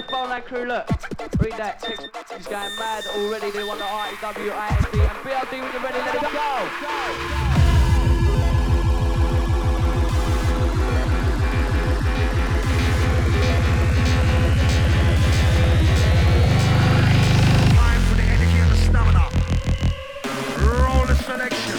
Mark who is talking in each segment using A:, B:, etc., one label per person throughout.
A: the phone line crew, look.
B: Read that text. He's going mad already. They want the REW, ISD, and BLD when you're ready. Let it go. go,
C: go. selection.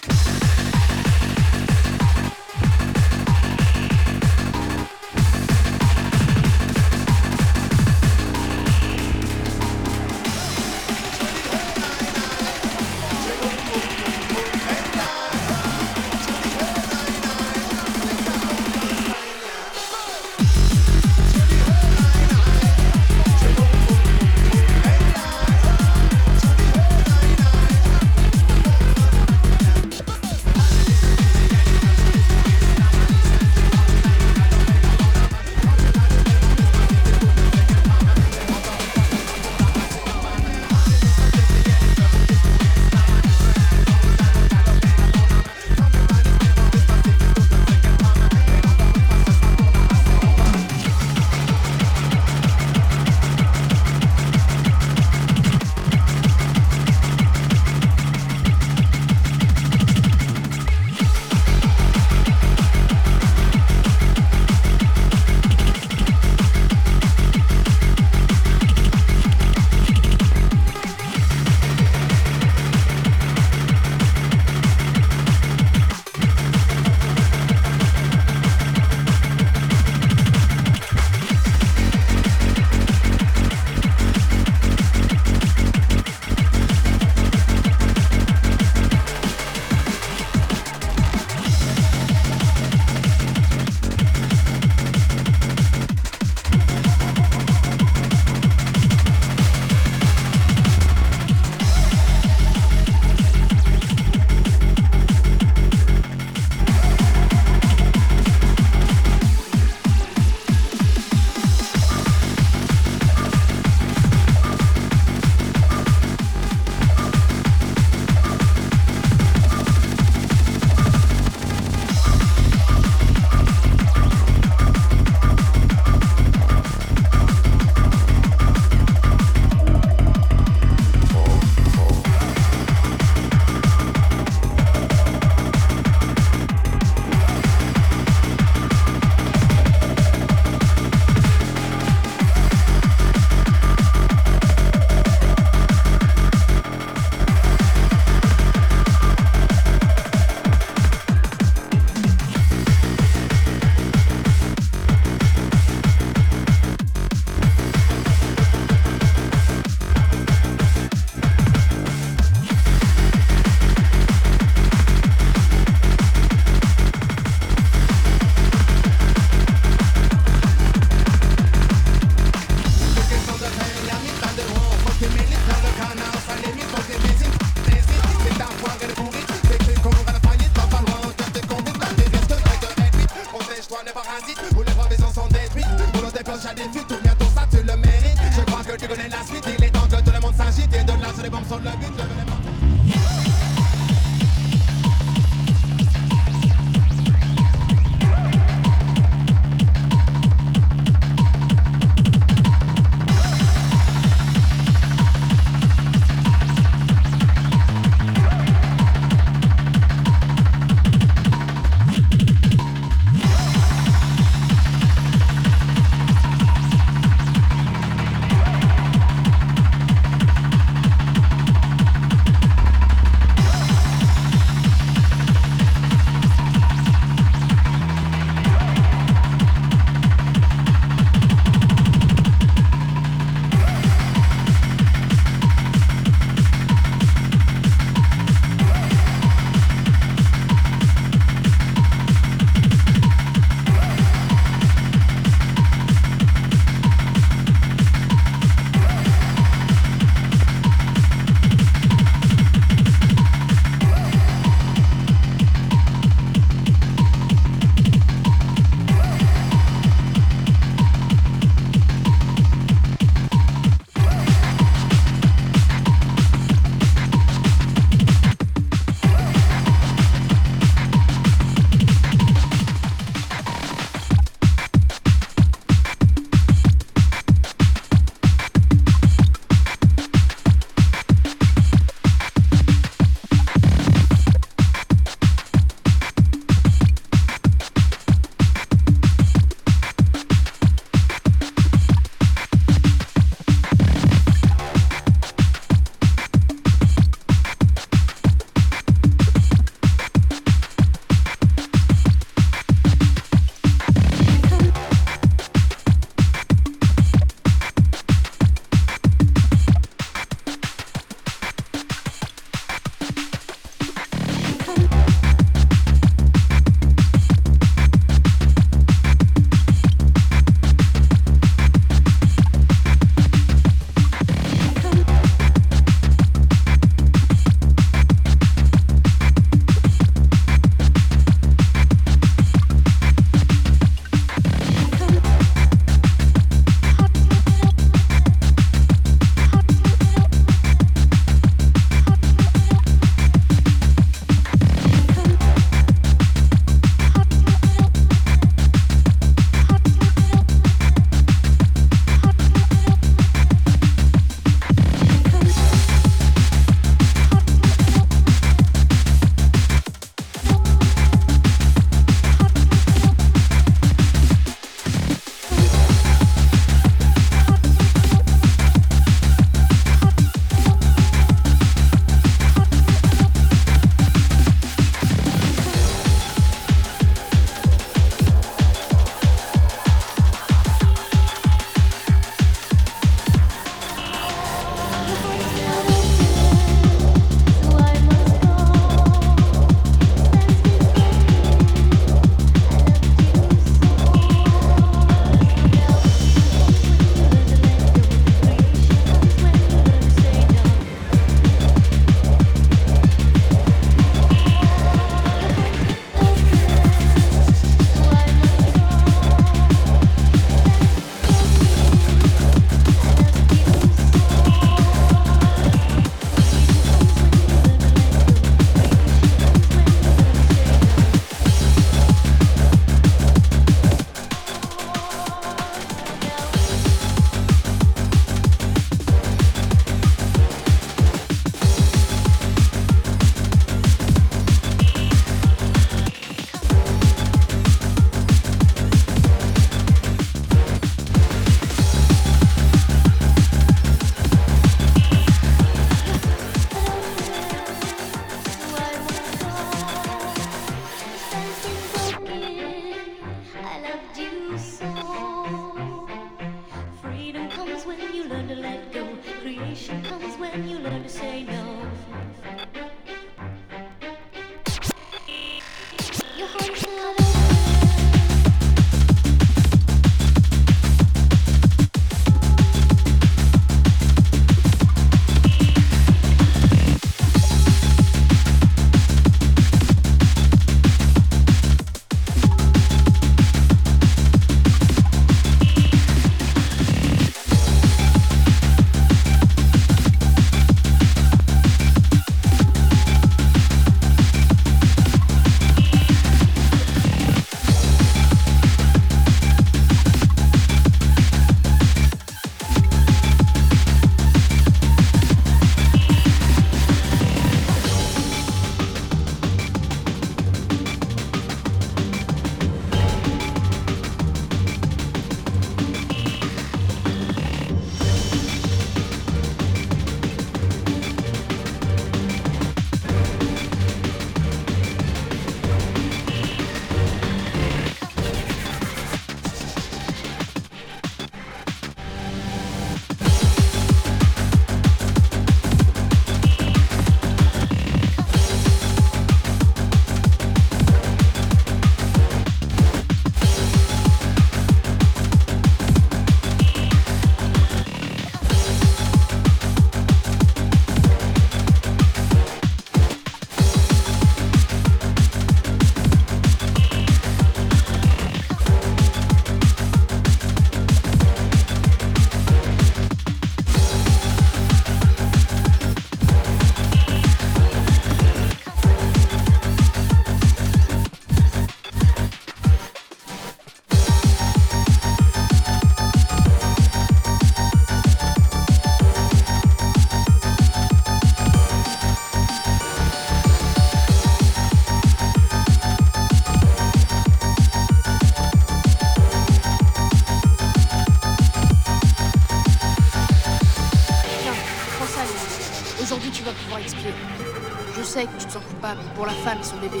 C: pour la femme son bébé.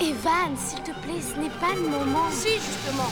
D: Evan, s'il te plaît, ce n'est pas le moment.
C: Si, justement.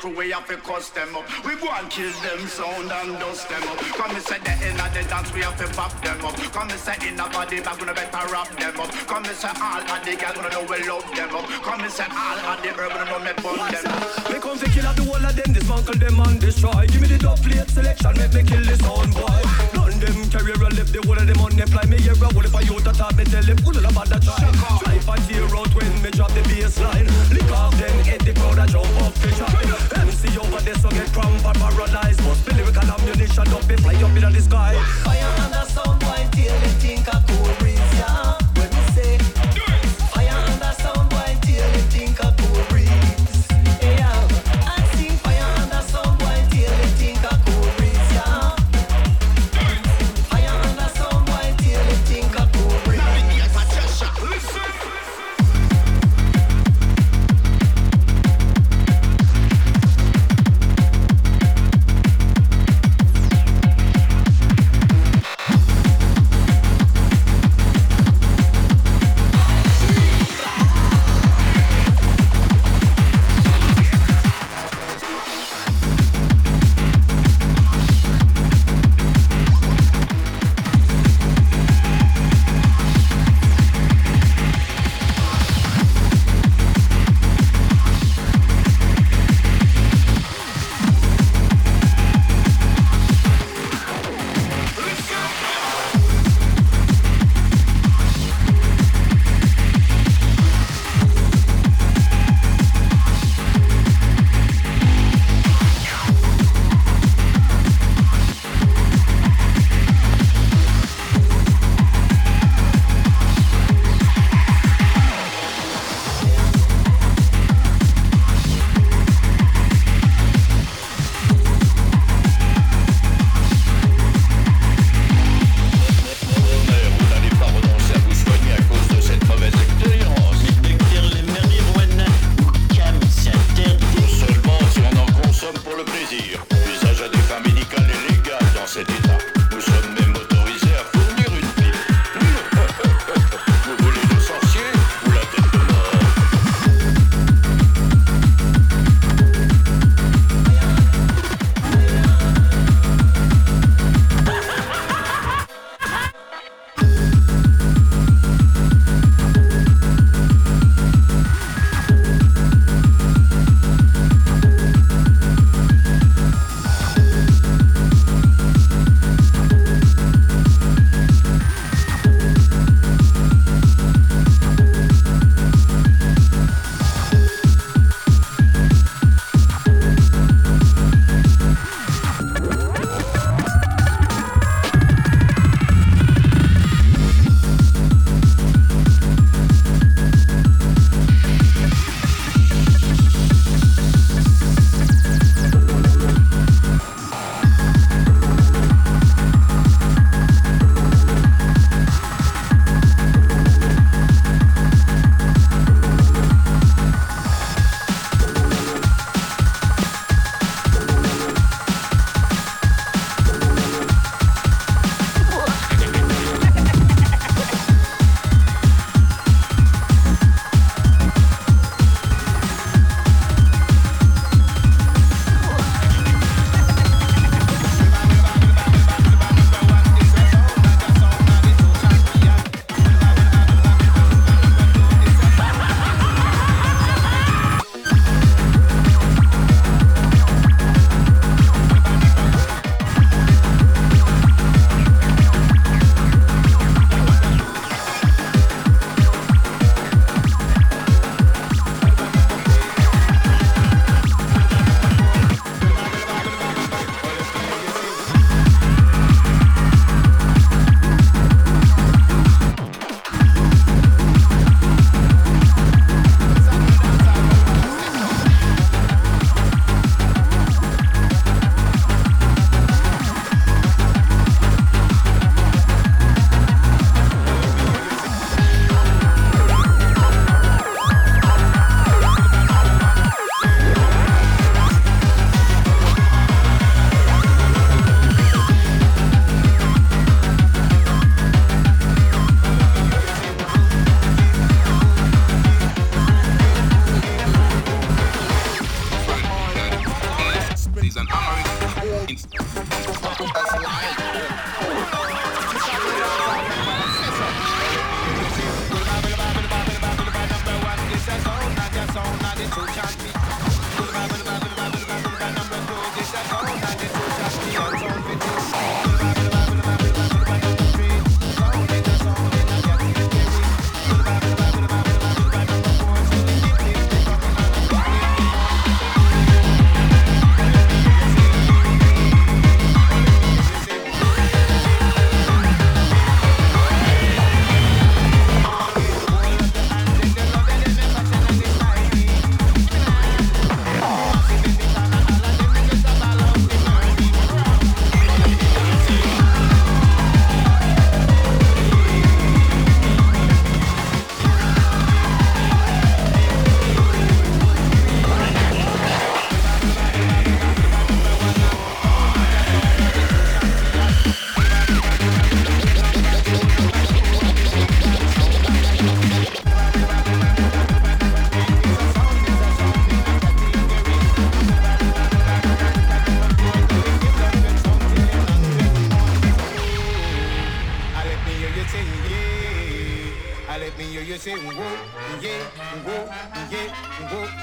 E: Crew, we have to cuss them up. We go and kill them sound and dust them up. Come and say the in the dance, we have to pop them up. Come and say in the body bag, we better wrap them up. Come and say all of the girls, we know we love them up. Come and say all of the herb, we know me burn them up.
F: Me come to kill out the whole of them, dismantle them and destroy. Give me the dub plate selection, make me kill the sound boy. Them carry a left, the whole of them fly. Me hear a whole if I youth attack, me tell them, pull it up at the try. Try for tear out when me drop the bass line. Lick off them, hit the crowd and jump up the try. MC over there, so get cramp and paralyzed. Must be lyrical ammunition, up be fly up in the sky. Fire under sound boy, till they think I cool breeze,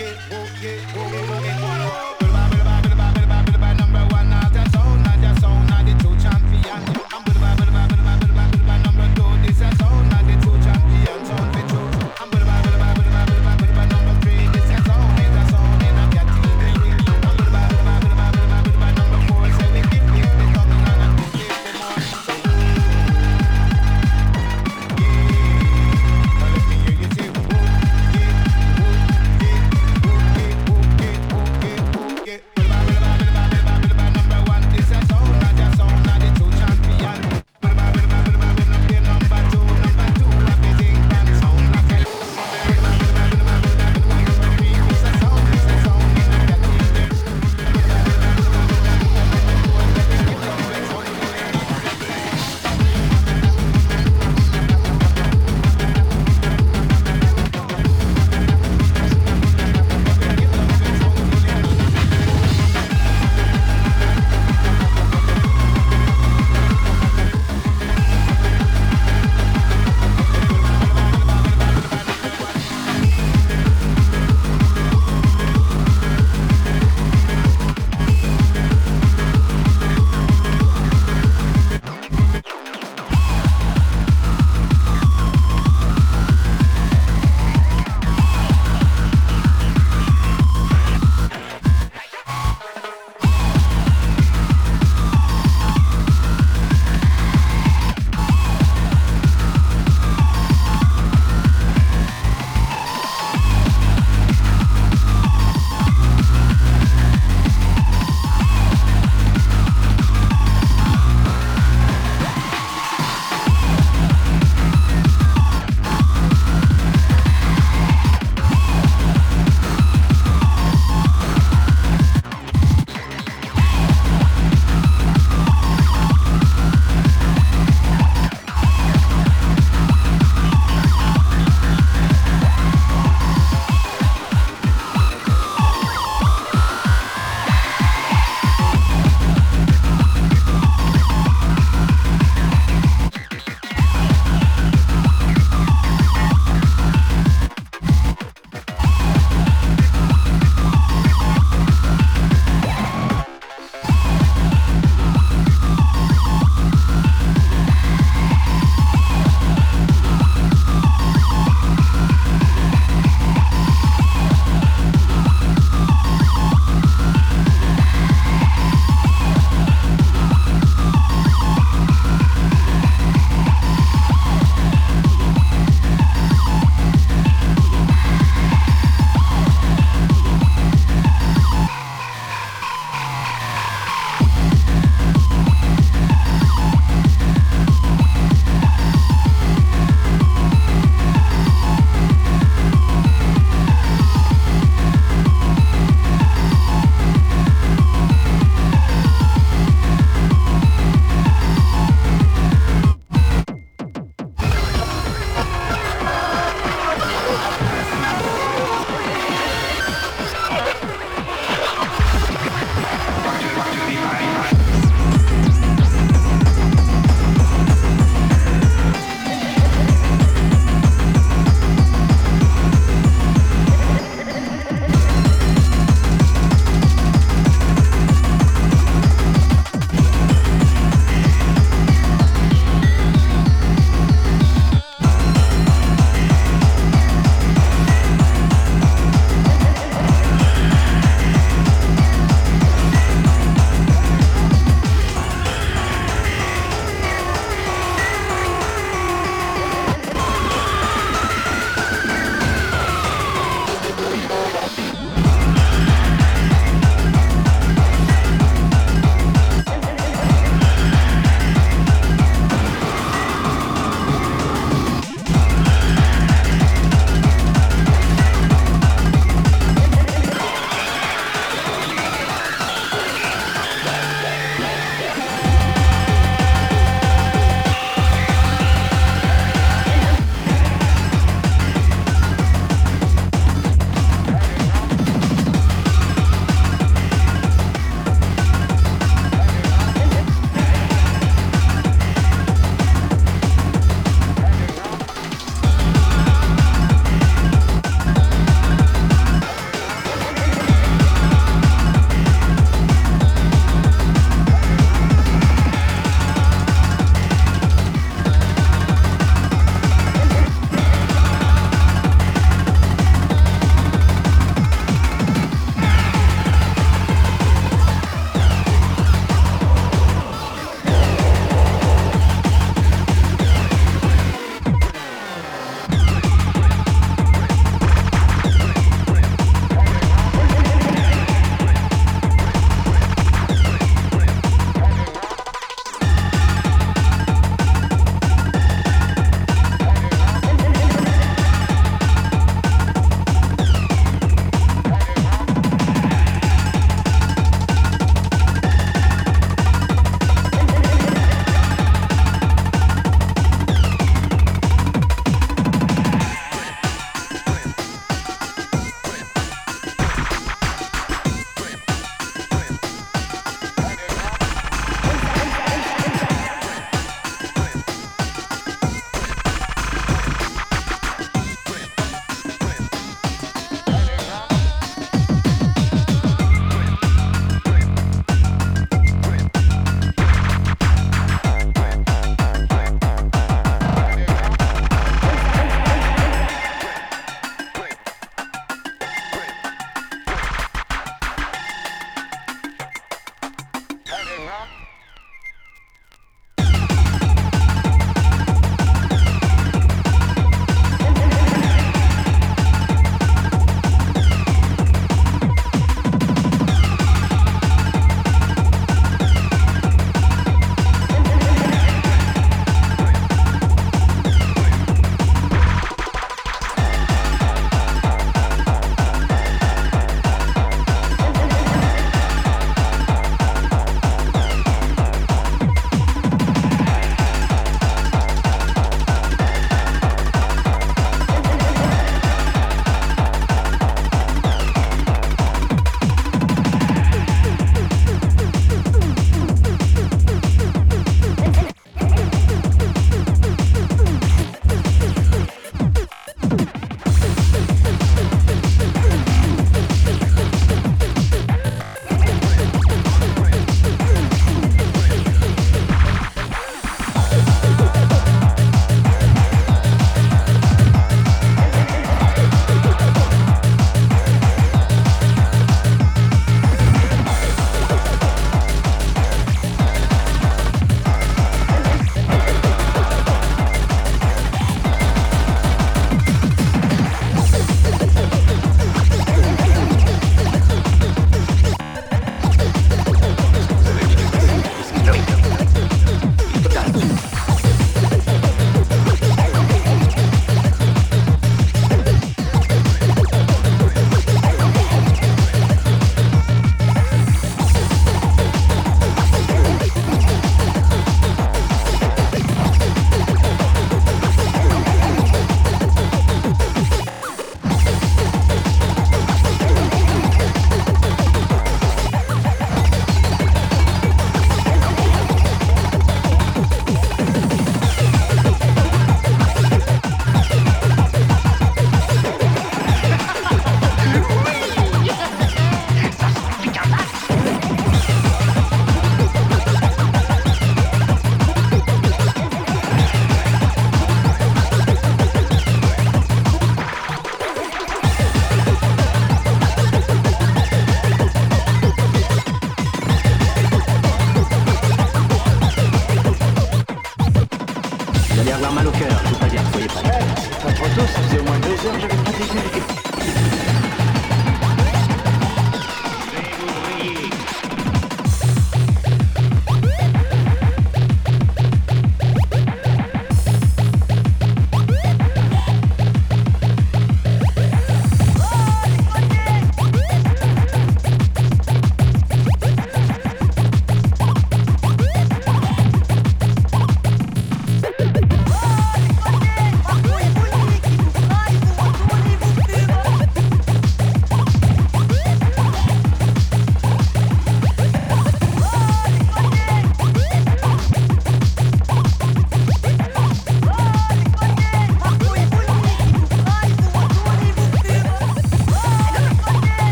G: it, won't get.